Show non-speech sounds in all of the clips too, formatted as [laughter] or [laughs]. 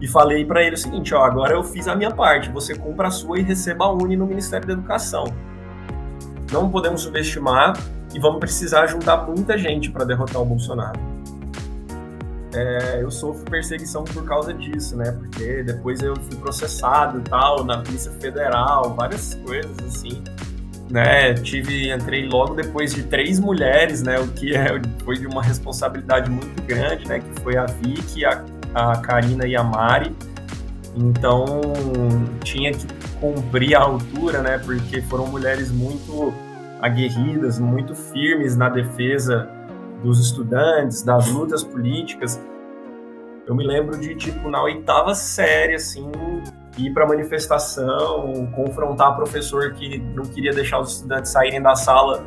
e falei para ele o seguinte, ó, agora eu fiz a minha parte, você cumpra a sua e receba a Uni no Ministério da Educação. Não podemos subestimar e vamos precisar juntar muita gente para derrotar o Bolsonaro. É, eu sofro perseguição por causa disso, né? Porque depois eu fui processado e tal, na Polícia Federal, várias coisas assim. Né, tive, entrei logo depois de três mulheres, né, o que é, foi de uma responsabilidade muito grande, né, que foi a Vicky, a, a Karina e a Mari. Então, tinha que cumprir a altura, né, porque foram mulheres muito aguerridas, muito firmes na defesa dos estudantes, das lutas políticas. Eu me lembro de, tipo, na oitava série, assim, ir para manifestação, confrontar professor que não queria deixar os estudantes saírem da sala.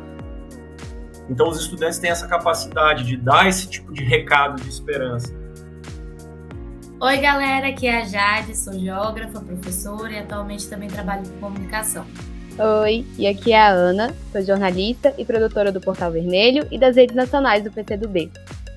Então, os estudantes têm essa capacidade de dar esse tipo de recado de esperança. Oi, galera, aqui é a Jade, sou geógrafa, professora e atualmente também trabalho com comunicação. Oi, e aqui é a Ana, sou jornalista e produtora do Portal Vermelho e das redes nacionais do PCdoB.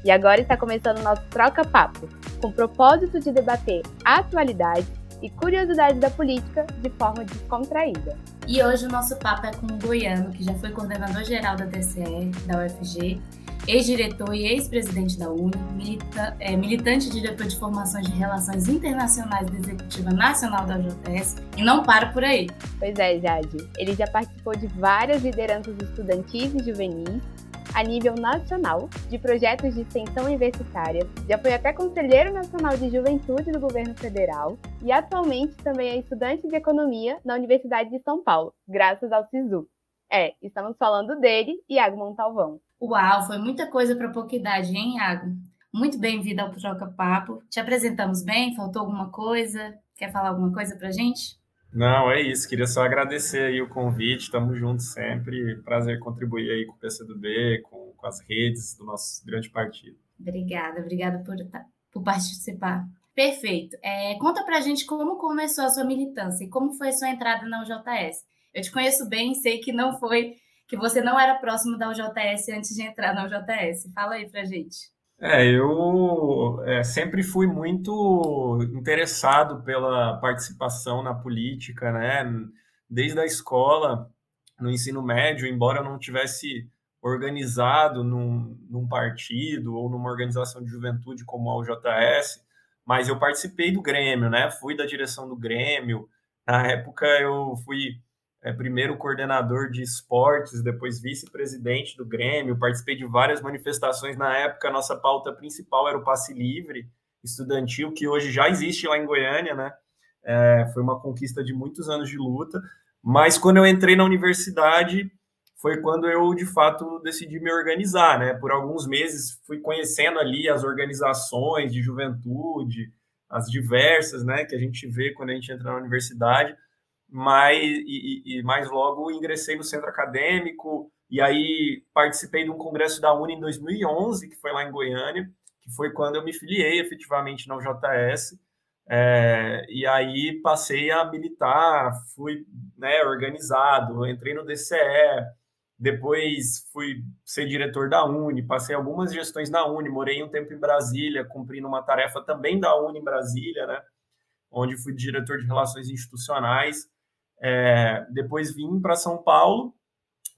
E agora está começando o nosso Troca Papo, com o propósito de debater a atualidade e curiosidades da política de forma descontraída. E hoje o nosso papo é com o Goiano, que já foi coordenador geral da DCE, da UFG, ex-diretor e ex-presidente da UNE, milita, é, militante e diretor de formações de relações internacionais da Executiva Nacional da UJS, e não para por aí. Pois é, Jade. Ele já participou de várias lideranças estudantis e juvenis a nível nacional de projetos de extensão universitária, já foi até Conselheiro Nacional de Juventude do Governo Federal e atualmente também é estudante de Economia na Universidade de São Paulo, graças ao SISU. É, estamos falando dele, Iago Montalvão. Uau, foi muita coisa para pouca idade, hein, Iago? Muito bem-vindo ao Troca Papo. Te apresentamos bem? Faltou alguma coisa? Quer falar alguma coisa para gente? Não, é isso. Queria só agradecer aí o convite. Estamos juntos sempre. Prazer contribuir aí com o PCdoB, com, com as redes do nosso grande partido. Obrigada, obrigada por, por participar. Perfeito. É, conta pra gente como começou a sua militância e como foi a sua entrada na UJS. Eu te conheço bem, sei que não foi, que você não era próximo da UJS antes de entrar na UJS. Fala aí pra gente. É, eu é, sempre fui muito interessado pela participação na política, né? Desde a escola, no ensino médio, embora eu não tivesse organizado num, num partido ou numa organização de juventude como a UJS, mas eu participei do Grêmio, né? Fui da direção do Grêmio. Na época eu fui é, primeiro coordenador de esportes, depois vice-presidente do Grêmio, participei de várias manifestações. Na época, nossa pauta principal era o passe livre estudantil, que hoje já existe lá em Goiânia, né? É, foi uma conquista de muitos anos de luta. Mas quando eu entrei na universidade, foi quando eu, de fato, decidi me organizar, né? Por alguns meses fui conhecendo ali as organizações de juventude, as diversas, né, que a gente vê quando a gente entra na universidade mas e, e, mais logo ingressei no centro acadêmico e aí participei de um congresso da Uni em 2011 que foi lá em Goiânia que foi quando eu me filiei efetivamente na UJS é, e aí passei a militar fui né, organizado entrei no DCE depois fui ser diretor da Uni passei algumas gestões na Uni morei um tempo em Brasília cumprindo uma tarefa também da Uni em Brasília né onde fui diretor de relações institucionais é, depois vim para São Paulo,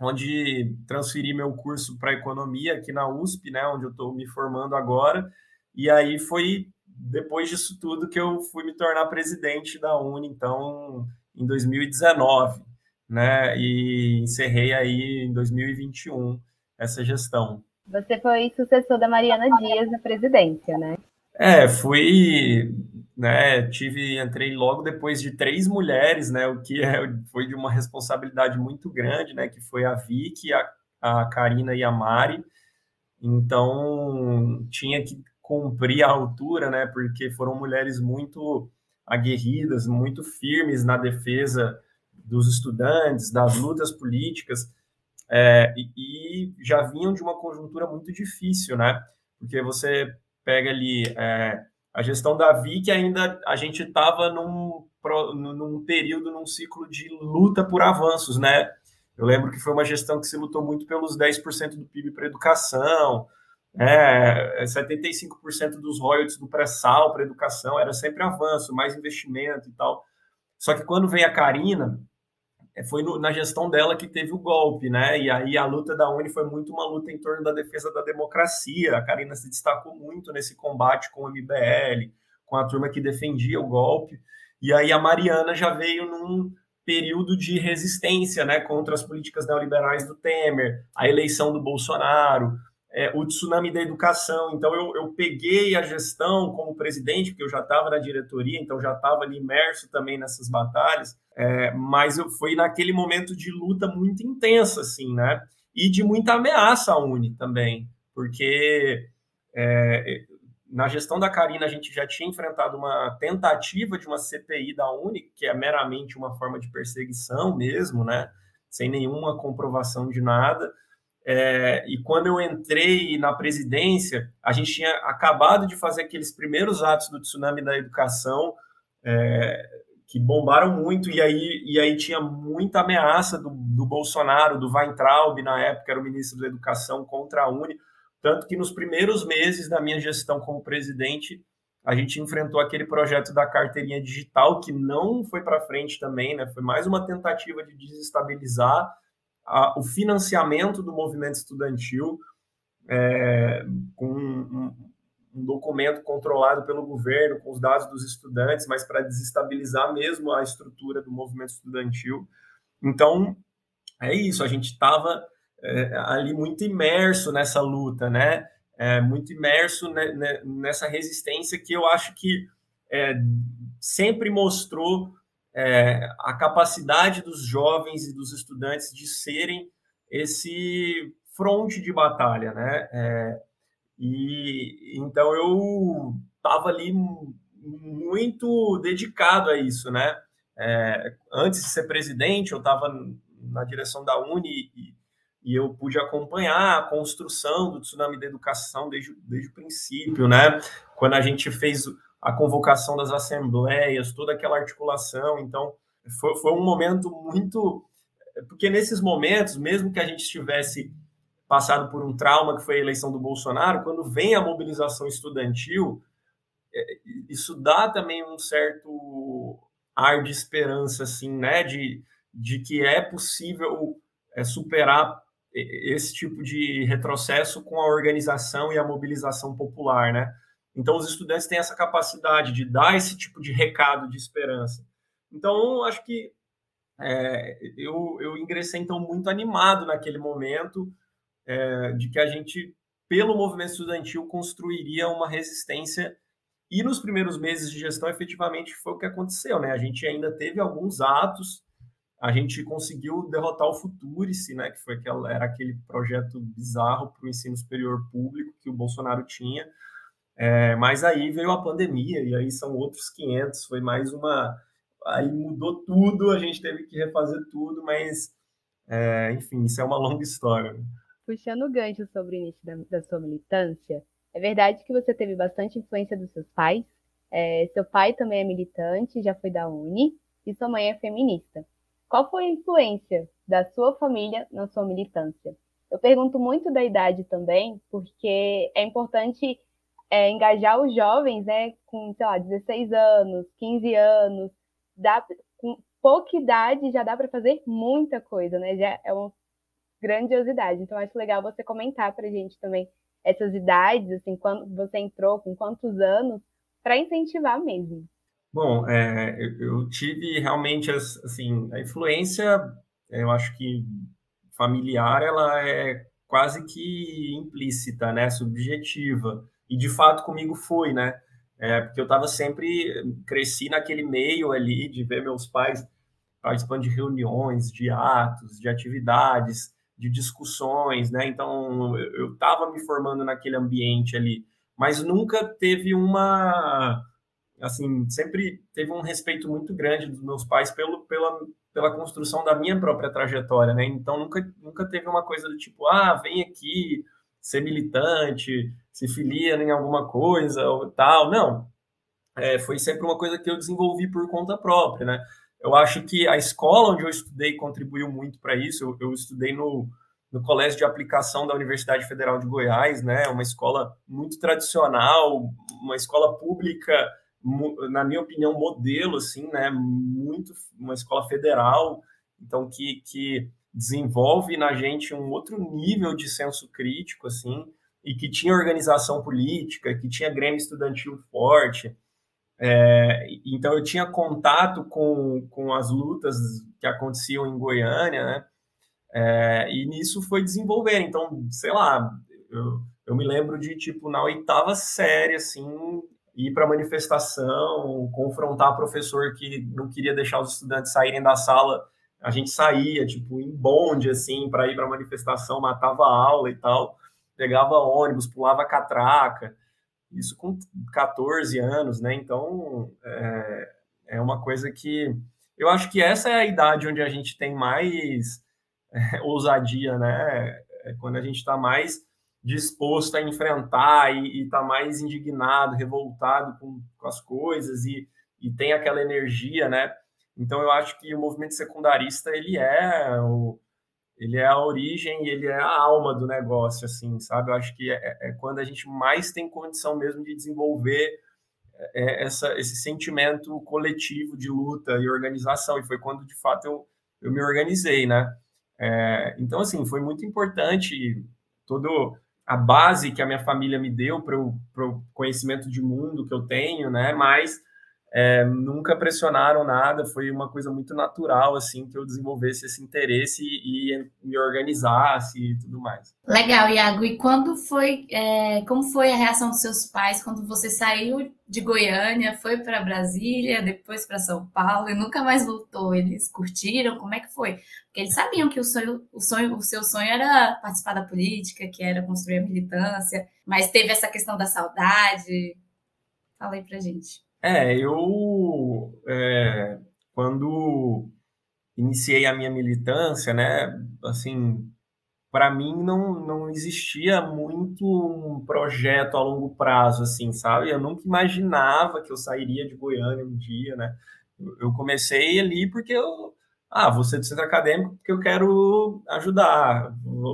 onde transferi meu curso para economia aqui na USP, né, onde eu estou me formando agora. E aí foi depois disso tudo que eu fui me tornar presidente da Uni, então, em 2019, né? E encerrei aí em 2021 essa gestão. Você foi sucessor da Mariana Dias na presidência, né? É, fui, né, tive, entrei logo depois de três mulheres, né, o que é, foi de uma responsabilidade muito grande, né, que foi a Vicky, a, a Karina e a Mari, então tinha que cumprir a altura, né, porque foram mulheres muito aguerridas, muito firmes na defesa dos estudantes, das lutas políticas, é, e, e já vinham de uma conjuntura muito difícil, né, porque você pega ali é, a gestão da VIC, ainda a gente estava num, num período, num ciclo de luta por avanços, né? Eu lembro que foi uma gestão que se lutou muito pelos 10% do PIB para educação, É, 75% dos royalties do pré-sal para educação era sempre avanço, mais investimento e tal. Só que quando veio a Karina, foi no, na gestão dela que teve o golpe, né? E aí a luta da Uni foi muito uma luta em torno da defesa da democracia. A Karina se destacou muito nesse combate com o MBL, com a turma que defendia o golpe. E aí a Mariana já veio num período de resistência, né, contra as políticas neoliberais do Temer, a eleição do Bolsonaro, é, o tsunami da educação. Então, eu, eu peguei a gestão como presidente, porque eu já estava na diretoria, então já estava ali imerso também nessas batalhas, é, mas eu fui naquele momento de luta muito intensa, assim, né? E de muita ameaça à Uni também, porque é, na gestão da Karina a gente já tinha enfrentado uma tentativa de uma CPI da Uni, que é meramente uma forma de perseguição mesmo, né? Sem nenhuma comprovação de nada. É, e quando eu entrei na presidência, a gente tinha acabado de fazer aqueles primeiros atos do tsunami da educação, é, que bombaram muito, e aí, e aí tinha muita ameaça do, do Bolsonaro, do Weintraub, na época era o ministro da Educação, contra a Uni. Tanto que nos primeiros meses da minha gestão como presidente, a gente enfrentou aquele projeto da carteirinha digital, que não foi para frente também, né? Foi mais uma tentativa de desestabilizar a, o financiamento do movimento estudantil é, com um, um, documento controlado pelo governo, com os dados dos estudantes, mas para desestabilizar mesmo a estrutura do movimento estudantil. Então, é isso, a gente estava é, ali muito imerso nessa luta, né? É, muito imerso nessa resistência que eu acho que é, sempre mostrou é, a capacidade dos jovens e dos estudantes de serem esse fronte de batalha, né? É, e então eu estava ali muito dedicado a isso, né? É, antes de ser presidente, eu estava na direção da Uni e, e, eu pude acompanhar a construção do tsunami da educação desde, desde o princípio, né? Quando a gente fez a convocação das assembleias, toda aquela articulação. Então, foi, foi um momento muito. Porque nesses momentos, mesmo que a gente estivesse passado por um trauma que foi a eleição do Bolsonaro, quando vem a mobilização estudantil, é, isso dá também um certo ar de esperança, assim, né? De, de que é possível é, superar esse tipo de retrocesso com a organização e a mobilização popular, né? Então, os estudantes têm essa capacidade de dar esse tipo de recado de esperança. Então, acho que é, eu, eu ingressei, então, muito animado naquele momento é, de que a gente, pelo movimento estudantil, construiria uma resistência. E nos primeiros meses de gestão, efetivamente, foi o que aconteceu. Né? A gente ainda teve alguns atos, a gente conseguiu derrotar o Futurice, né, que foi aquela, era aquele projeto bizarro para o ensino superior público que o Bolsonaro tinha, é, mas aí veio a pandemia, e aí são outros 500, foi mais uma. Aí mudou tudo, a gente teve que refazer tudo, mas, é, enfim, isso é uma longa história. Puxando o gancho sobre o início da, da sua militância, é verdade que você teve bastante influência dos seus pais? É, seu pai também é militante, já foi da Uni, e sua mãe é feminista. Qual foi a influência da sua família na sua militância? Eu pergunto muito da idade também, porque é importante é, engajar os jovens, né, com, sei lá, 16 anos, 15 anos, dá, com pouca idade já dá para fazer muita coisa, né? Já é uma grandiosidade. Então, acho legal você comentar para gente também essas idades, assim, quando você entrou, com quantos anos, para incentivar mesmo. Bom, é, eu tive realmente, assim, a influência, eu acho que familiar, ela é quase que implícita, né, subjetiva. E de fato comigo foi, né? É, porque eu estava sempre, cresci naquele meio ali de ver meus pais participando de reuniões, de atos, de atividades, de discussões, né? Então eu estava me formando naquele ambiente ali, mas nunca teve uma, assim, sempre teve um respeito muito grande dos meus pais pelo, pela, pela construção da minha própria trajetória, né? Então nunca, nunca teve uma coisa do tipo, ah, vem aqui ser militante, se filia em alguma coisa ou tal. Não. É, foi sempre uma coisa que eu desenvolvi por conta própria, né? Eu acho que a escola onde eu estudei contribuiu muito para isso. Eu, eu, estudei no, no Colégio de Aplicação da Universidade Federal de Goiás, né? Uma escola muito tradicional, uma escola pública, na minha opinião, modelo, assim, né? Muito uma escola federal, então que, que desenvolve na gente um outro nível de senso crítico, assim, e que tinha organização política, que tinha grêmio estudantil forte. É, então eu tinha contato com, com as lutas que aconteciam em Goiânia, né? É, e nisso foi desenvolver. Então, sei lá, eu, eu me lembro de, tipo, na oitava série, assim, ir para manifestação, confrontar professor que não queria deixar os estudantes saírem da sala. A gente saía, tipo, em bonde, assim, para ir para manifestação, matava a aula e tal, pegava ônibus, pulava catraca. Isso com 14 anos, né? Então, é, é uma coisa que. Eu acho que essa é a idade onde a gente tem mais é, ousadia, né? É quando a gente está mais disposto a enfrentar e está mais indignado, revoltado com, com as coisas e, e, tem aquela energia, né? Então eu acho que o movimento secundarista ele é o, ele é a origem e ele é a alma do negócio, assim, sabe? Eu acho que é, é quando a gente mais tem condição mesmo de desenvolver é, essa, esse sentimento coletivo de luta e organização e foi quando de fato eu, eu me organizei, né? É, então, assim, foi muito importante todo a base que a minha família me deu para o conhecimento de mundo que eu tenho, né? Mas é, nunca pressionaram nada, foi uma coisa muito natural, assim, que eu desenvolvesse esse interesse e, e me organizasse e tudo mais. Legal, Iago. E quando foi, é, como foi a reação dos seus pais quando você saiu de Goiânia, foi para Brasília, depois para São Paulo e nunca mais voltou? Eles curtiram? Como é que foi? Porque eles sabiam que o sonho, o sonho, o seu sonho era participar da política, que era construir a militância, mas teve essa questão da saudade. Fala aí pra gente. É, eu é, quando iniciei a minha militância, né, assim, para mim não, não existia muito um projeto a longo prazo, assim, sabe? Eu nunca imaginava que eu sairia de Goiânia um dia, né? Eu comecei ali porque eu, ah, você do centro acadêmico porque eu quero ajudar,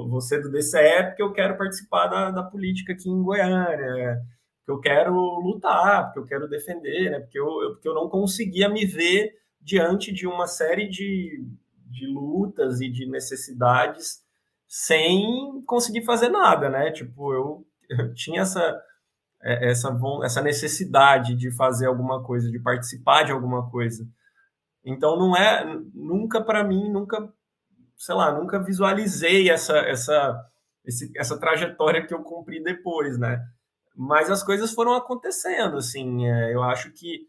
você do DCE porque eu quero participar da, da política aqui em Goiânia, porque eu quero lutar, porque eu quero defender, né? Porque eu, eu, porque eu não conseguia me ver diante de uma série de, de lutas e de necessidades sem conseguir fazer nada, né? Tipo, eu, eu tinha essa, é, essa, essa necessidade de fazer alguma coisa, de participar de alguma coisa. Então, não é, nunca para mim, nunca, sei lá, nunca visualizei essa, essa, esse, essa trajetória que eu cumpri depois, né? Mas as coisas foram acontecendo, assim, é, eu acho que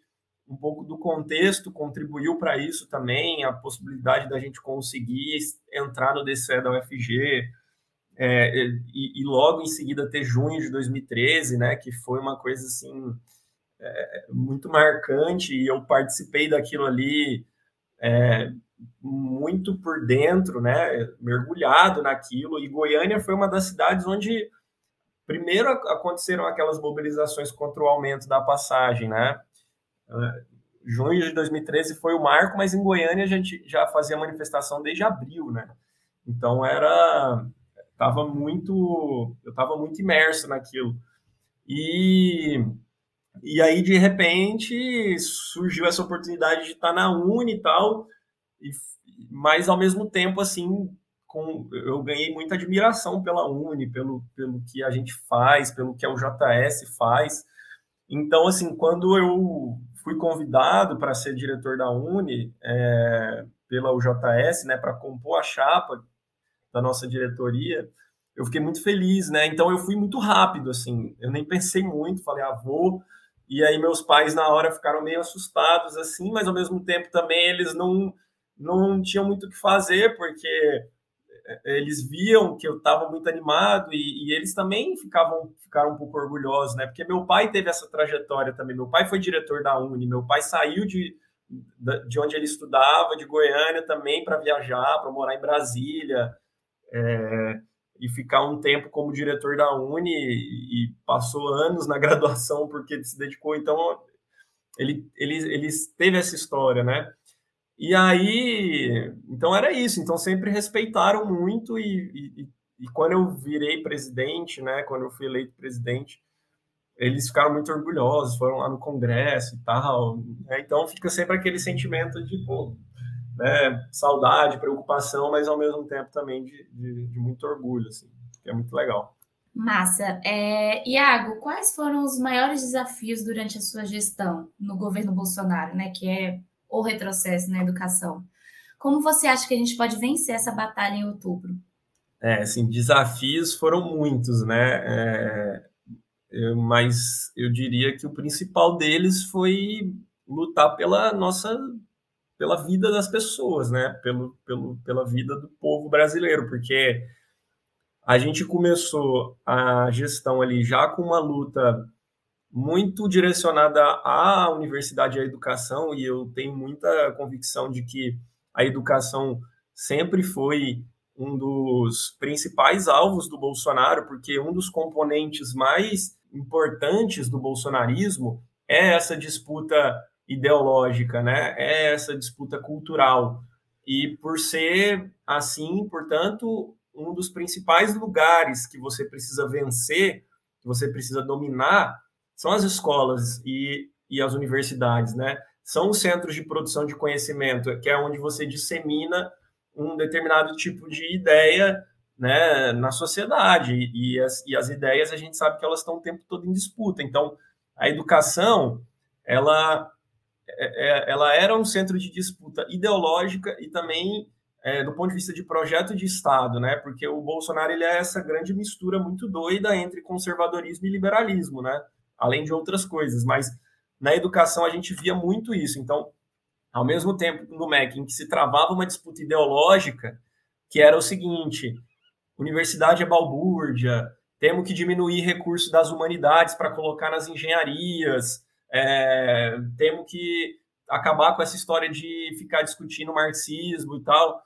um pouco do contexto contribuiu para isso também, a possibilidade da gente conseguir entrar no DCE da UFG, é, e, e, logo em seguida ter junho de 2013, né, que foi uma coisa, assim, é, muito marcante, e eu participei daquilo ali é, muito por dentro, né, mergulhado naquilo, e Goiânia foi uma das cidades onde Primeiro aconteceram aquelas mobilizações contra o aumento da passagem, né? Uh, junho de 2013 foi o marco, mas em Goiânia a gente já fazia manifestação desde abril, né? Então era tava muito, eu estava muito imerso naquilo. E e aí de repente surgiu essa oportunidade de estar na Uni e tal, e, mas ao mesmo tempo assim com, eu ganhei muita admiração pela Uni, pelo, pelo que a gente faz, pelo que a UJS faz. Então, assim, quando eu fui convidado para ser diretor da Uni é, pela UJS, né, para compor a chapa da nossa diretoria, eu fiquei muito feliz, né? Então eu fui muito rápido, assim, eu nem pensei muito, falei, ah. E aí meus pais na hora ficaram meio assustados, assim, mas ao mesmo tempo também eles não não tinham muito o que fazer, porque eles viam que eu estava muito animado e, e, eles também ficavam ficaram um pouco orgulhosos, né? Porque meu pai teve essa trajetória também. Meu pai foi diretor da Uni, meu pai saiu de, de onde ele estudava, de Goiânia também para viajar, para morar em Brasília é, e ficar um tempo como diretor da Uni e, e passou anos na [laughs] graduação porque se dedicou. Então ele, ele, ele teve essa história, né? E aí, então era isso. Então sempre respeitaram muito e, e, e quando eu virei presidente, né, quando eu fui eleito presidente, eles ficaram muito orgulhosos, foram lá no Congresso e tal. Né? Então fica sempre aquele sentimento de pô, né, saudade, preocupação, mas ao mesmo tempo também de, de, de muito orgulho, assim, que é muito legal. Massa. É, Iago, quais foram os maiores desafios durante a sua gestão no governo Bolsonaro, né, que é o retrocesso na educação? Como você acha que a gente pode vencer essa batalha em outubro? É, assim, desafios foram muitos, né? É, eu, mas eu diria que o principal deles foi lutar pela nossa pela vida das pessoas, né? Pelo, pelo, pela vida do povo brasileiro, porque a gente começou a gestão ali já com uma luta muito direcionada à universidade e à educação, e eu tenho muita convicção de que a educação sempre foi um dos principais alvos do Bolsonaro, porque um dos componentes mais importantes do bolsonarismo é essa disputa ideológica, né? É essa disputa cultural. E por ser assim, portanto, um dos principais lugares que você precisa vencer, que você precisa dominar, são as escolas e, e as universidades, né? São os centros de produção de conhecimento, que é onde você dissemina um determinado tipo de ideia né, na sociedade. E as, e as ideias, a gente sabe que elas estão o tempo todo em disputa. Então, a educação, ela, é, é, ela era um centro de disputa ideológica e também é, do ponto de vista de projeto de Estado, né? Porque o Bolsonaro ele é essa grande mistura muito doida entre conservadorismo e liberalismo, né? Além de outras coisas, mas na educação a gente via muito isso. Então, ao mesmo tempo no MEC, em que se travava uma disputa ideológica, que era o seguinte: universidade é balbúrdia, temos que diminuir recursos das humanidades para colocar nas engenharias, é, temos que acabar com essa história de ficar discutindo marxismo e tal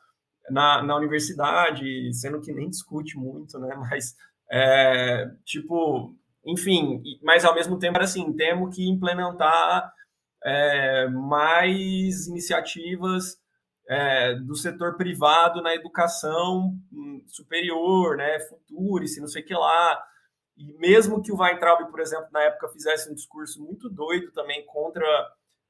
na, na universidade, sendo que nem discute muito, né? [laughs] Mas, é, tipo, enfim, mas ao mesmo tempo assim, temos que implementar é, mais iniciativas é, do setor privado na educação hum, superior, né, futurice, não sei o que lá. E mesmo que o Weintraub, por exemplo, na época fizesse um discurso muito doido também contra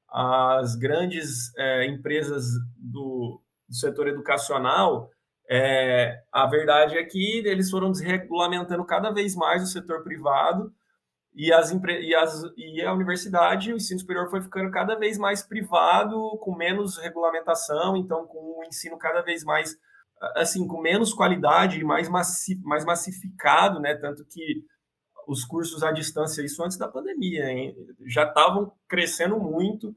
as grandes é, empresas do, do, setor educacional, é, a verdade é que eles foram desregulamentando cada vez mais o setor privado e, as, e, as, e a universidade, o ensino superior foi ficando cada vez mais privado, com menos regulamentação, então com o ensino cada vez mais, assim, com menos qualidade e mais, massi, mais massificado, né? Tanto que os cursos à distância, isso antes da pandemia, hein? já estavam crescendo muito,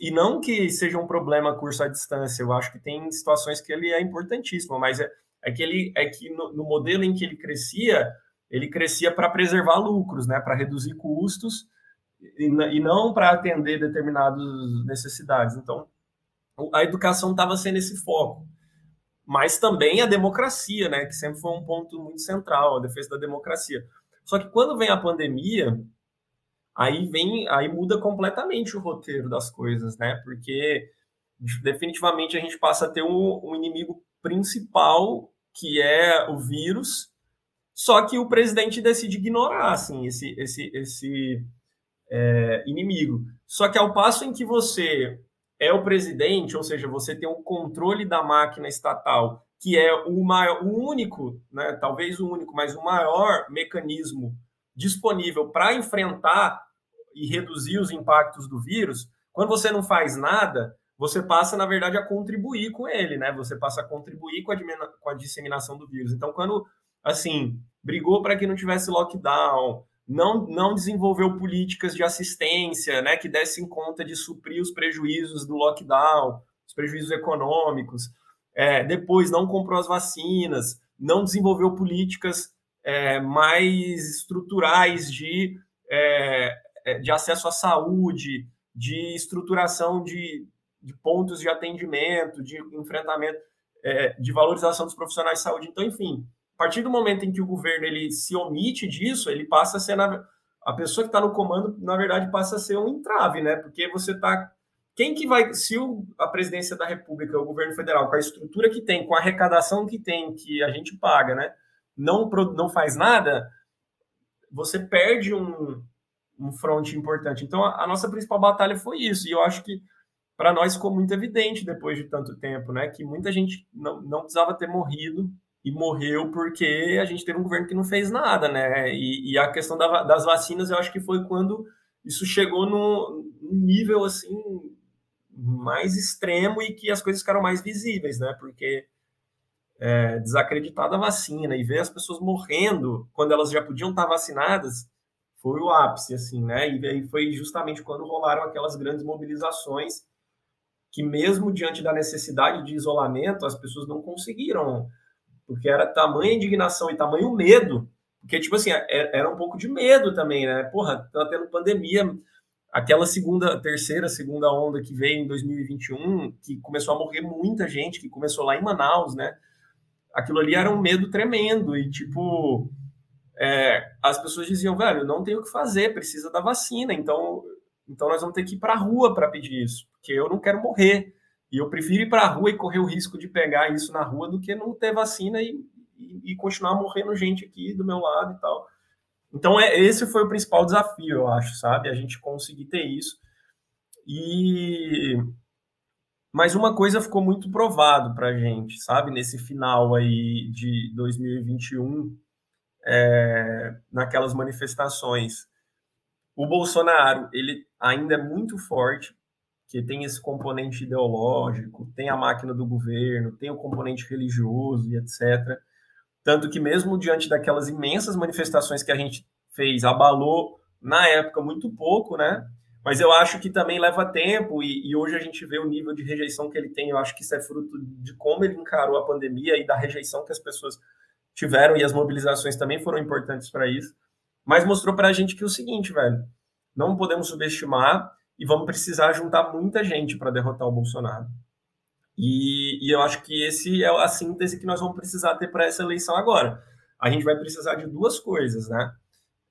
e não que seja um problema curso à distância, eu acho que tem situações que ele é importantíssimo, mas é, é que ele é que no, no modelo em que ele crescia, ele crescia para preservar lucros, né, para reduzir custos e, e não para atender determinadas necessidades. Então, a educação estava sendo esse foco, mas também a democracia, né, que sempre foi um ponto muito central, a defesa da democracia. Só que quando vem a pandemia, aí vem, aí muda completamente o roteiro das coisas, né? Porque definitivamente a gente passa a ter um, um inimigo principal que é o vírus só que o presidente decide ignorar assim, esse, esse, esse é, inimigo. Só que ao passo em que você é o presidente, ou seja, você tem o controle da máquina estatal, que é o, maior, o único, né, talvez o único, mas o maior mecanismo disponível para enfrentar e reduzir os impactos do vírus, quando você não faz nada, você passa, na verdade, a contribuir com ele, né? Você passa a contribuir com a, com a disseminação do vírus. Então, quando assim, brigou para que não tivesse lockdown, não, não desenvolveu políticas de assistência, né, que dessem conta de suprir os prejuízos do lockdown, os prejuízos econômicos. É, depois não comprou as vacinas, não desenvolveu políticas é, mais estruturais de, é, é de acesso à saúde, de estruturação de, de pontos de atendimento, de enfrentamento, é, de valorização dos profissionais de saúde. Então, enfim, a partir do momento em que o governo ele se omite disso, ele passa a ser na, a pessoa que está no comando, na verdade, passa a ser um entrave, né? Porque você está quem que vai, se o, a presidência da República, o governo federal, com a estrutura que tem, com a arrecadação que tem, que a gente paga, né, não, não faz nada, você perde um, um fronte importante. Então, a, a nossa principal batalha foi isso, e eu acho que para nós ficou muito evidente depois de tanto tempo, né, que muita gente não, não precisava ter morrido e morreu porque a gente teve um governo que não fez nada, né, e, e a questão da, das vacinas, eu acho que foi quando isso chegou no, no nível, assim, mais extremo e que as coisas ficaram mais visíveis, né? Porque é, desacreditar da vacina e ver as pessoas morrendo quando elas já podiam estar vacinadas foi o ápice, assim, né? E aí foi justamente quando rolaram aquelas grandes mobilizações que mesmo diante da necessidade de isolamento, as pessoas não conseguiram, porque era tamanha indignação e tamanho medo, porque, tipo assim, é, era um pouco de medo também, né? Porra, tá tendo pandemia, aquela segunda, terceira, segunda onda que veio em 2021, que começou a morrer muita gente, que começou lá em Manaus, né? Aquilo ali era um medo tremendo e tipo é, as pessoas diziam, velho, não tem o que fazer, precisa da vacina, então então nós vamos ter que ir para a rua para pedir isso, porque eu não quero morrer e eu prefiro ir para a rua e correr o risco de pegar isso na rua do que não ter vacina e, e, e continuar morrendo gente aqui do meu lado e tal. Então, é, esse foi o principal desafio, eu acho, sabe? A gente conseguir ter isso. E mas uma coisa ficou muito provado para a gente, sabe? Nesse final aí de 2021, é, naquelas manifestações, o Bolsonaro ele ainda é muito forte, que tem esse componente ideológico, tem a máquina do governo, tem o componente religioso e etc. Tanto que, mesmo diante daquelas imensas manifestações que a gente fez, abalou na época muito pouco, né? Mas eu acho que também leva tempo e, e, hoje a gente vê o nível de rejeição que ele tem. Eu acho que isso é fruto de como ele encarou a pandemia e da rejeição que as pessoas tiveram e as mobilizações também foram importantes para isso. Mas mostrou para a gente que é o seguinte, velho, não podemos subestimar e vamos precisar juntar muita gente para derrotar o Bolsonaro. E, e, eu acho que esse é a síntese que nós vamos precisar ter para essa eleição agora. A gente vai precisar de duas coisas, né?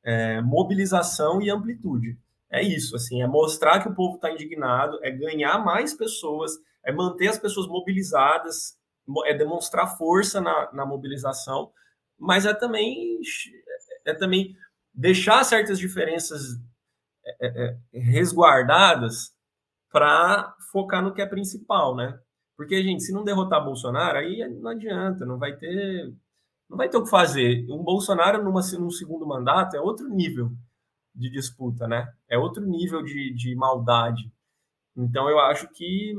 É, mobilização e amplitude. É isso, assim, é mostrar que o povo está indignado, é ganhar mais pessoas, é manter as pessoas mobilizadas, é demonstrar força na, na mobilização, mas é também é também deixar certas diferenças é, é, é resguardadas para focar no que é principal, né? Porque, gente, se não derrotar Bolsonaro, aí não adianta, não vai ter, não vai ter o que fazer. Um Bolsonaro numa, num segundo mandato é outro nível de disputa, né? É outro nível de, de maldade. Então, eu acho que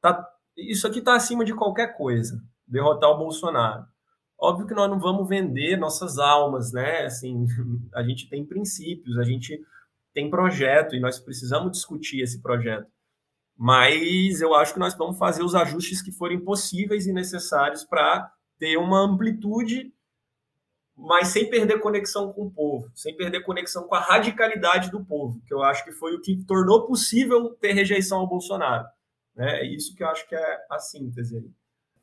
tá, isso aqui está acima de qualquer coisa, derrotar o Bolsonaro. Óbvio que nós não vamos vender nossas almas, né? Assim, [laughs] a gente tem princípios, a gente tem projeto e nós precisamos discutir esse projeto mas eu acho que nós vamos fazer os ajustes que forem possíveis e necessários para ter uma amplitude, mas sem perder conexão com o povo, sem perder conexão com a radicalidade do povo, que eu acho que foi o que tornou possível ter rejeição ao Bolsonaro. Né? É isso que eu acho que é a síntese.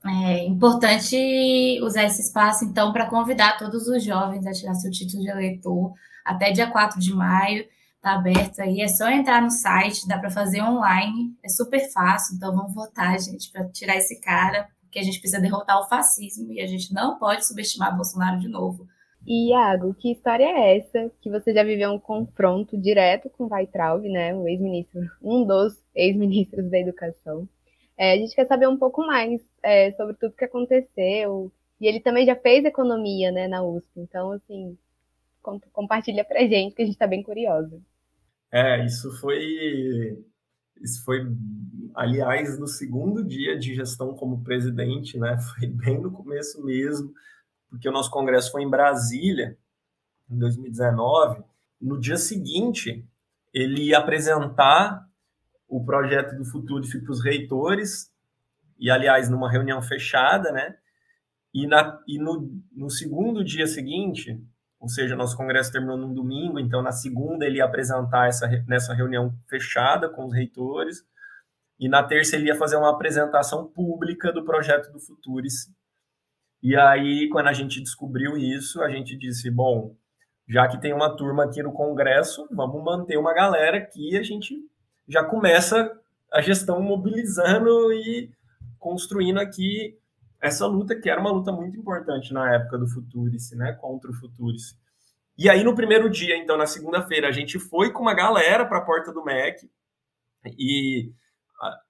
É importante usar esse espaço, então, para convidar todos os jovens a tirar seu título de eleitor até dia 4 de maio Tá aberto aí, é só entrar no site, dá para fazer online, é super fácil, então vamos votar, gente, para tirar esse cara, porque a gente precisa derrotar o fascismo e a gente não pode subestimar Bolsonaro de novo. E Iago, que história é essa que você já viveu um confronto direto com Weitraub, né, o ex-ministro, um dos ex-ministros da educação? É, a gente quer saber um pouco mais é, sobre tudo que aconteceu. E ele também já fez economia, né, na USP. Então, assim, compartilha pra gente, que a gente está bem curiosa. É, isso foi isso foi, aliás, no segundo dia de gestão como presidente, né? [laughs] Foi bem no começo mesmo, porque o nosso congresso foi em Brasília, em 2019. No dia seguinte, ele ia apresentar o projeto do Futurice para os reitores, e, aliás, numa reunião fechada, né? E, na, e no, no segundo dia seguinte, ou seja, nosso congresso terminou num domingo, então na segunda ele ia apresentar essa, nessa reunião fechada com os reitores, e na terça ele ia fazer uma apresentação pública do projeto do Futuris. E aí, quando a gente descobriu isso, a gente disse, bom, já que tem uma turma aqui no congresso, vamos manter uma galera aqui, a gente já começa a gestão mobilizando e construindo aqui essa luta, que era uma luta muito importante na época do Futurice, né, contra o Futurice. E aí, no primeiro dia, então, na segunda-feira, a gente foi com uma galera para a porta do MEC e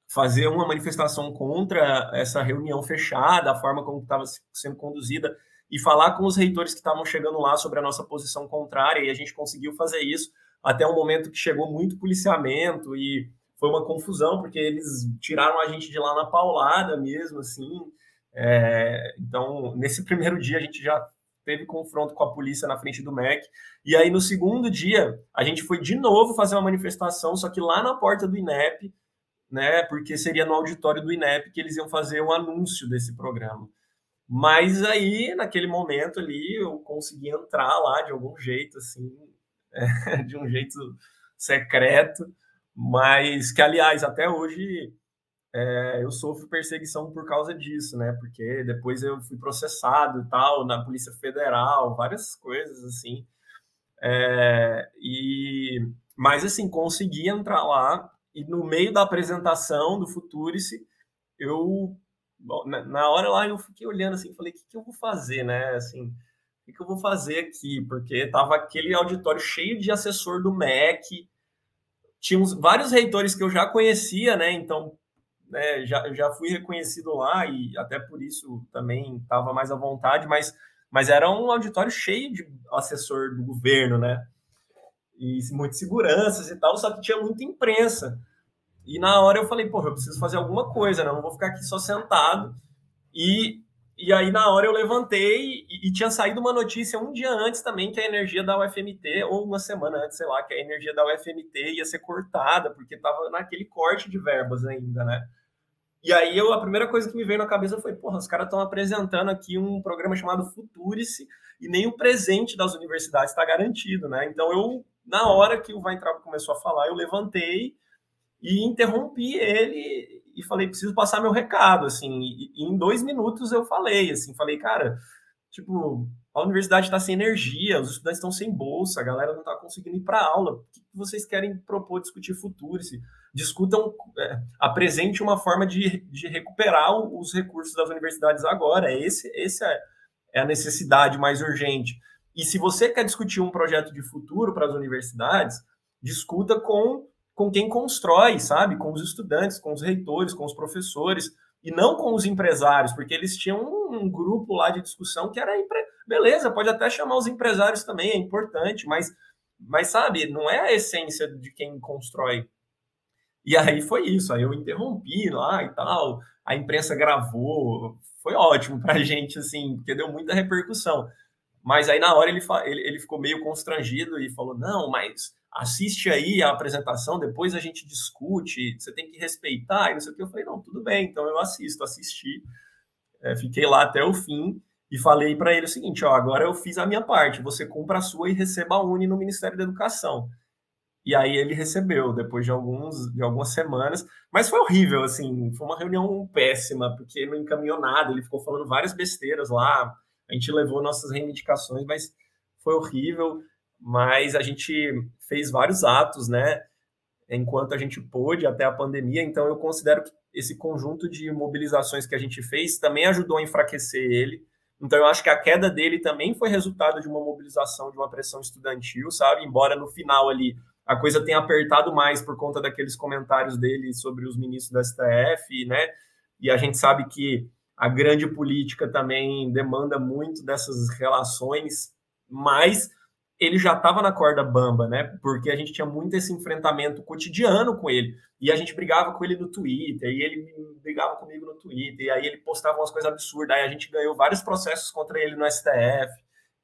fazer uma manifestação contra essa reunião fechada, a forma como estava sendo conduzida, e falar com os reitores que estavam chegando lá sobre a nossa posição contrária, e a gente conseguiu fazer isso até um momento que chegou muito policiamento e foi uma confusão, porque eles tiraram a gente de lá na paulada mesmo, assim. É, então, nesse primeiro dia, a gente já teve confronto com a polícia na frente do MEC. E aí, no segundo dia, a gente foi de novo fazer uma manifestação, só que lá na porta do INEP, né? Porque seria no auditório do INEP que eles iam fazer o um anúncio desse programa. Mas aí, naquele momento ali, eu consegui entrar lá de algum jeito, assim, [laughs] é, de um jeito secreto, mas que, aliás, até hoje é, eu sofro perseguição por causa disso, né? Porque depois eu fui processado e tal, na Polícia Federal, várias coisas assim. É, e, mas, assim, consegui entrar lá e no meio da apresentação do Futurice, eu, na hora lá, eu fiquei olhando assim, falei, o que, que eu vou fazer, né? Assim, o que, que eu vou fazer aqui? Porque tava aquele auditório cheio de assessor do MEC, tinha uns, vários reitores que eu já conhecia, né? Então, né, já, já fui reconhecido lá e até por isso também estava mais à vontade, mas, mas era um auditório cheio de assessor do governo, né? E muitas seguranças e tal, só que tinha muita imprensa. E na hora eu falei, porra, eu preciso fazer alguma coisa, né? Não vou ficar aqui só sentado. E, e aí na hora eu levantei e, e, tinha saído uma notícia um dia antes também que a energia da UFMT, ou uma semana antes, sei lá, que a energia da UFMT ia ser cortada, porque estava naquele corte de verbas ainda, né? E aí eu, a primeira coisa que me veio na cabeça foi, porra, os caras estão apresentando aqui um programa chamado Futurice e nem o presente das universidades está garantido, né? Então eu, na hora que o Weintraub começou a falar, eu levantei e interrompi ele e falei, preciso passar meu recado, assim, e, e em dois minutos eu falei, assim, falei, cara, tipo, a universidade está sem energia, os estudantes estão sem bolsa, a galera não está conseguindo ir para aula, o que vocês querem propor, discutir Futurice? Discutam, é, apresente uma forma de, de recuperar os recursos das universidades agora. Esse, esse é, é a necessidade mais urgente. E se você quer discutir um projeto de futuro para as universidades, discuta com, com quem constrói, sabe? Com os estudantes, com os reitores, com os professores, e não com os empresários, porque eles tinham um, um grupo lá de discussão que era. Empre... Beleza, pode até chamar os empresários também, é importante, mas, mas sabe, não é a essência de quem constrói e aí foi isso, aí eu interrompi lá e tal, a imprensa gravou, foi ótimo para a [laughs] gente, assim, porque deu muita repercussão. Mas aí na hora ele, ele, ele ficou meio constrangido e falou: não, mas assiste aí a apresentação, depois a gente discute, você tem que respeitar, e não sei o que. Eu falei: não, tudo bem, então eu assisto, assisti, é, fiquei lá até o fim e falei para ele o seguinte: ó, agora eu fiz a minha parte, você cumpra a sua e receba a Uni no Ministério da Educação. E aí ele recebeu depois de alguns de algumas semanas, mas foi horrível assim, foi uma reunião péssima, porque não encaminhou nada, ele ficou falando várias besteiras lá. A gente levou nossas reivindicações, mas foi horrível, mas a gente fez vários atos, né? Enquanto a gente pôde até a pandemia, então eu considero que esse conjunto de mobilizações que a gente fez também ajudou a enfraquecer ele. Então eu acho que a queda dele também foi resultado de uma mobilização, de uma pressão estudantil, sabe? Embora no final ali a coisa tem apertado mais por conta daqueles comentários dele sobre os ministros do STF, né? E a gente sabe que a grande política também demanda muito dessas relações, mas ele já estava na corda bamba, né? Porque a gente tinha muito esse enfrentamento cotidiano com ele. E a gente brigava com ele no Twitter, e ele brigava comigo no Twitter, e aí ele postava umas coisas absurdas, aí a gente ganhou vários processos contra ele no STF.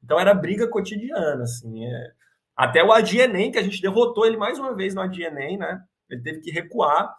Então era briga cotidiana, assim. É... Até o Adienem, que a gente derrotou ele mais uma vez no Adienem, né? Ele teve que recuar.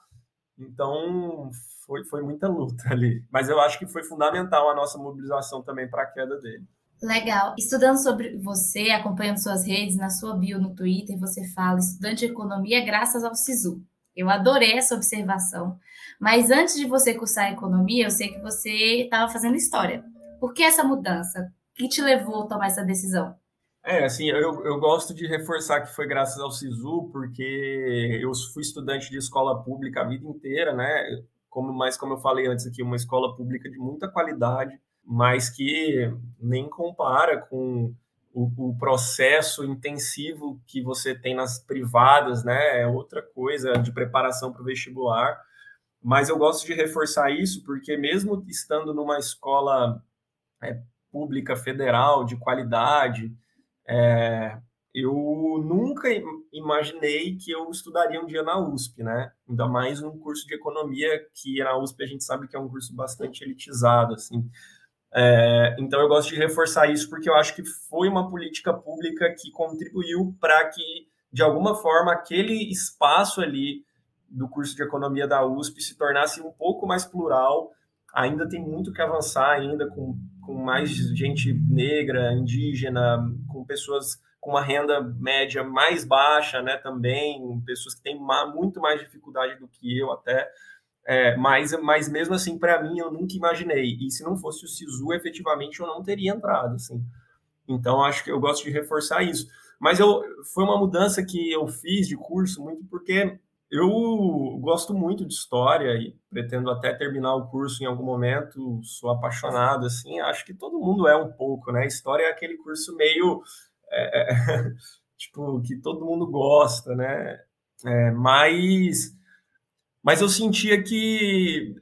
Então, foi, foi muita luta ali. Mas eu acho que foi fundamental a nossa mobilização também para a queda dele. Legal. Estudando sobre você, acompanhando suas redes, na sua bio no Twitter, você fala estudante de economia graças ao SISU. Eu adorei essa observação. Mas antes de você cursar economia, eu sei que você estava fazendo história. Por que essa mudança? O que te levou a tomar essa decisão? É, assim, eu, eu gosto de reforçar que foi graças ao SISU, porque eu fui estudante de escola pública a vida inteira, né? Como, mas como eu falei antes aqui, uma escola pública de muita qualidade, mas que nem compara com o, o, processo intensivo que você tem nas privadas, né? É outra coisa de preparação para o vestibular. Mas eu gosto de reforçar isso porque mesmo estando numa escola é, pública federal de qualidade, é, eu nunca imaginei que eu estudaria um dia na USP, né? Ainda mais um curso de economia que na USP a gente sabe que é um curso bastante elitizado, assim. É, então eu gosto de reforçar isso porque eu acho que foi uma política pública que contribuiu para que, de alguma forma, aquele espaço ali do curso de economia da USP se tornasse um pouco mais plural. Ainda tem muito que avançar ainda com, com mais gente negra, indígena, com pessoas com uma renda média mais baixa, né, também, pessoas que têm muito mais dificuldade do que eu até, é, mas, mas mesmo assim, para mim, eu nunca imaginei. E se não fosse o SISU, efetivamente, eu não teria entrado, assim. Então, acho que eu gosto de reforçar isso. Mas eu, foi uma mudança que eu fiz de curso muito porque eu gosto muito de história e pretendo até terminar o curso em algum momento. Sou apaixonado, assim. Acho que todo mundo é um pouco, né? História é aquele curso meio... É, é [laughs] tipo, que todo mundo gosta, né? É, mas mas eu sentia que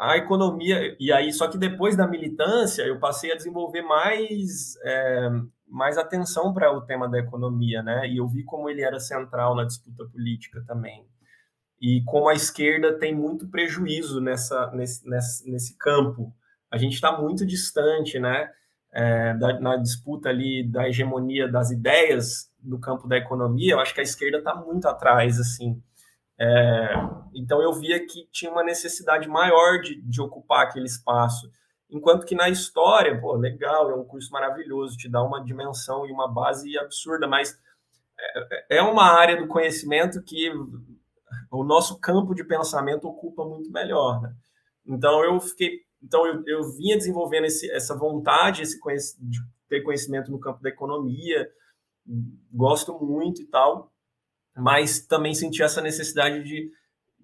a economia e aí só que depois da militância eu passei a desenvolver mais é, mais atenção para o tema da economia, né? E eu vi como ele era central na disputa política também e como a esquerda tem muito prejuízo nessa nesse, nesse, nesse campo. A gente está muito distante, né? É, da, na disputa ali da hegemonia das ideias do campo da economia, eu acho que a esquerda está muito atrás, assim. É, então eu via que tinha uma necessidade maior de, de ocupar aquele espaço. Enquanto que na história, pô, legal, é um curso maravilhoso, te dá uma dimensão e uma base absurda, mas é, é uma área do conhecimento que o nosso campo de pensamento ocupa muito melhor. Né? Então eu fiquei, então eu, eu vinha desenvolvendo esse, essa vontade, esse de ter conhecimento no campo da economia, gosto muito e tal mas também senti essa necessidade de,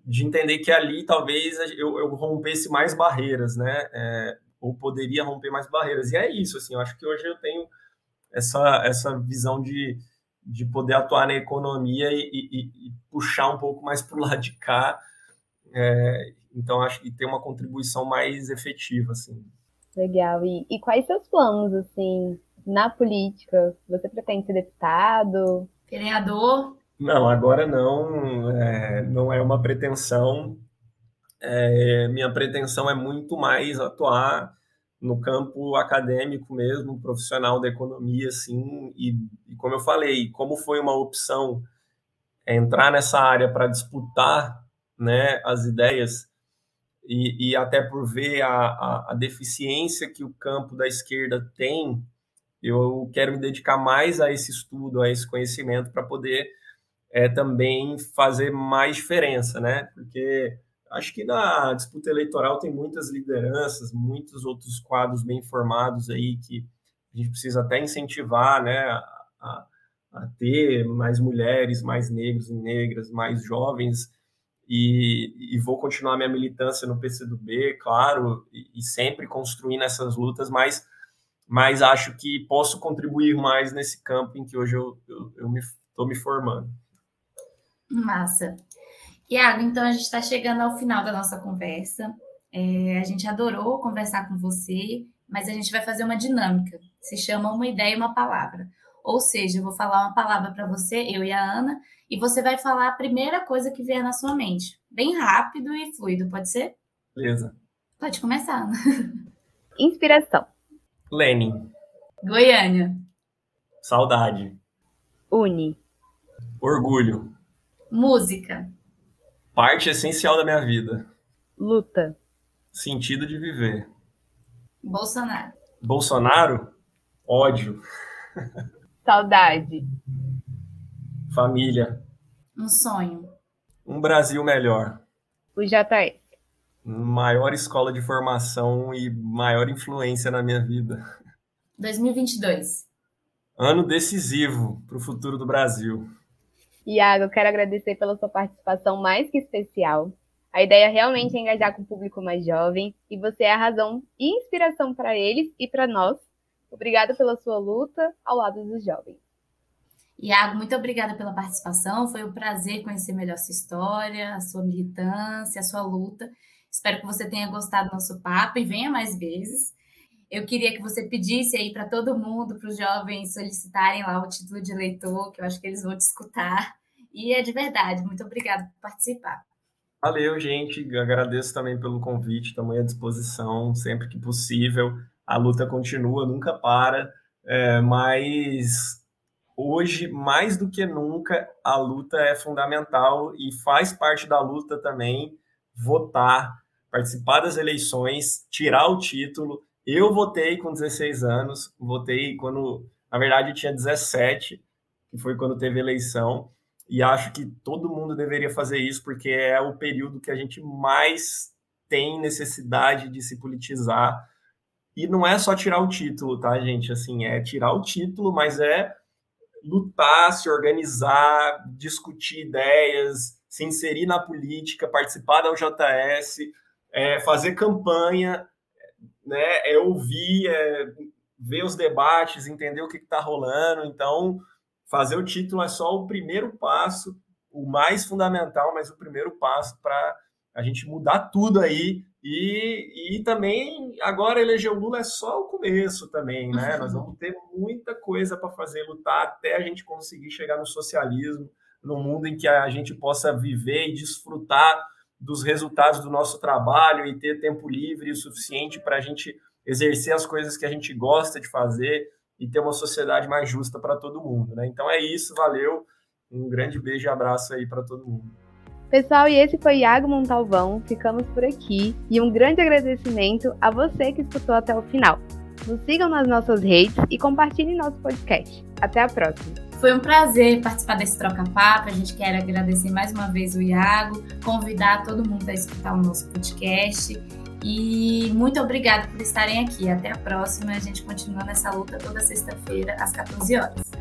de entender que ali talvez eu, eu rompesse mais barreiras, né? É, ou poderia romper mais barreiras. E é isso, assim, eu acho que hoje eu tenho essa, essa visão de, de poder atuar na economia e, e, e puxar um pouco mais para o lado de cá. É, então, acho que tem uma contribuição mais efetiva, assim. Legal. E, e quais seus planos, assim, na política? Você pretende ser deputado? Vereador? Não, agora não, é, não é uma pretensão. É, minha pretensão é muito mais atuar no campo acadêmico mesmo, profissional da economia, assim, e, e como eu falei, como foi uma opção entrar nessa área para disputar, né, as ideias e, e até por ver a, a, a deficiência que o campo da esquerda tem, eu quero me dedicar mais a esse estudo, a esse conhecimento para poder é também fazer mais diferença, né? Porque acho que na disputa eleitoral tem muitas lideranças, muitos outros quadros bem formados aí que a gente precisa até incentivar, né? A, a ter mais mulheres, mais negros e negras, mais jovens. E, e, vou continuar minha militância no PCdoB, claro, e, e sempre construindo essas lutas, mas, mas acho que posso contribuir mais nesse campo em que hoje eu estou me, me formando. Massa. Iago, então a gente está chegando ao final da nossa conversa. É, a gente adorou conversar com você, mas a gente vai fazer uma dinâmica. Se chama uma ideia e uma palavra. Ou seja, eu vou falar uma palavra para você, eu e a Ana, e você vai falar a primeira coisa que vier na sua mente. Bem rápido e fluido, pode ser? Beleza. Pode começar, Ana. [laughs] Inspiração. Lenin. Goiânia. Saudade. Uni. Orgulho. Música. Parte essencial da minha vida. Luta. Sentido de viver. Bolsonaro. Bolsonaro? Ódio. Saudade. Família. Um sonho. Um Brasil melhor. O JS. Maior escola de formação e maior influência na minha vida. 2022. ano decisivo para o futuro do Brasil. Iago, eu quero agradecer pela sua participação mais que especial. A ideia realmente é engajar com o público mais jovem e você é a razão e inspiração para eles e para nós. Obrigada pela sua luta ao lado dos jovens. Iago, muito obrigada pela participação. Foi um prazer conhecer melhor sua história, a sua militância, a sua luta. Espero que você tenha gostado do nosso papo e venha mais vezes. Eu queria que você pedisse aí para todo mundo, para os jovens solicitarem lá o título de eleitor, que eu acho que eles vão te escutar. E é de verdade. Muito obrigada por participar. Valeu, gente. agradeço também pelo convite. Estamos à disposição sempre que possível. A luta continua, nunca para. É, mas hoje, mais do que nunca, a luta é fundamental e faz parte da luta também votar, participar das eleições, tirar o título. Eu votei com 16 anos, votei quando, na verdade, eu tinha 17, que foi quando teve eleição, e acho que todo mundo deveria fazer isso, porque é o período que a gente mais tem necessidade de se politizar. E não é só tirar o título, tá, gente? Assim, é tirar o título, mas é lutar, se organizar, discutir ideias, se inserir na política, participar da UJS, é, fazer campanha, né, é ouvir, é ver os debates, entender o que está rolando. Então, fazer o título é só o primeiro passo, o mais fundamental, mas o primeiro passo para a gente mudar tudo aí e, e também agora eleger o Lula é só o começo também, né? Uhum. Nós vamos ter muita coisa para fazer, lutar até a gente conseguir chegar no socialismo, no mundo em que a gente possa viver e desfrutar dos resultados do nosso trabalho e ter tempo livre o suficiente para a gente exercer as coisas que a gente gosta de fazer e ter uma sociedade mais justa para todo mundo, né? Então é isso, valeu. Um grande beijo e abraço aí para todo mundo. Pessoal, e esse foi Iago Montalvão. Ficamos por aqui. E um grande agradecimento a você que escutou até o final. Nos sigam nas nossas redes e compartilhem nosso podcast. Até a próxima. Foi um prazer participar desse troca-papo. A gente quer agradecer mais uma vez o Iago, convidar todo mundo a escutar o nosso podcast. E muito obrigada por estarem aqui. Até a próxima. A gente continua nessa luta toda sexta-feira, às 14 horas.